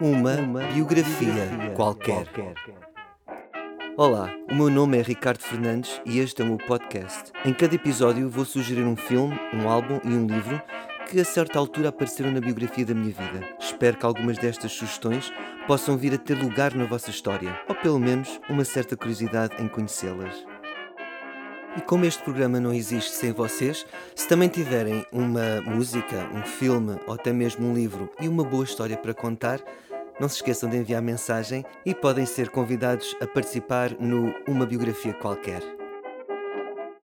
Uma, biografia, qualquer. Olá, o meu nome é Ricardo Fernandes e este é o meu podcast. Em cada episódio vou sugerir um filme, um álbum e um livro que a certa altura apareceram na biografia da minha vida. Espero que algumas destas sugestões possam vir a ter lugar na vossa história, ou pelo menos uma certa curiosidade em conhecê-las. E como este programa não existe sem vocês, se também tiverem uma música, um filme ou até mesmo um livro e uma boa história para contar, não se esqueçam de enviar mensagem e podem ser convidados a participar no Uma Biografia Qualquer.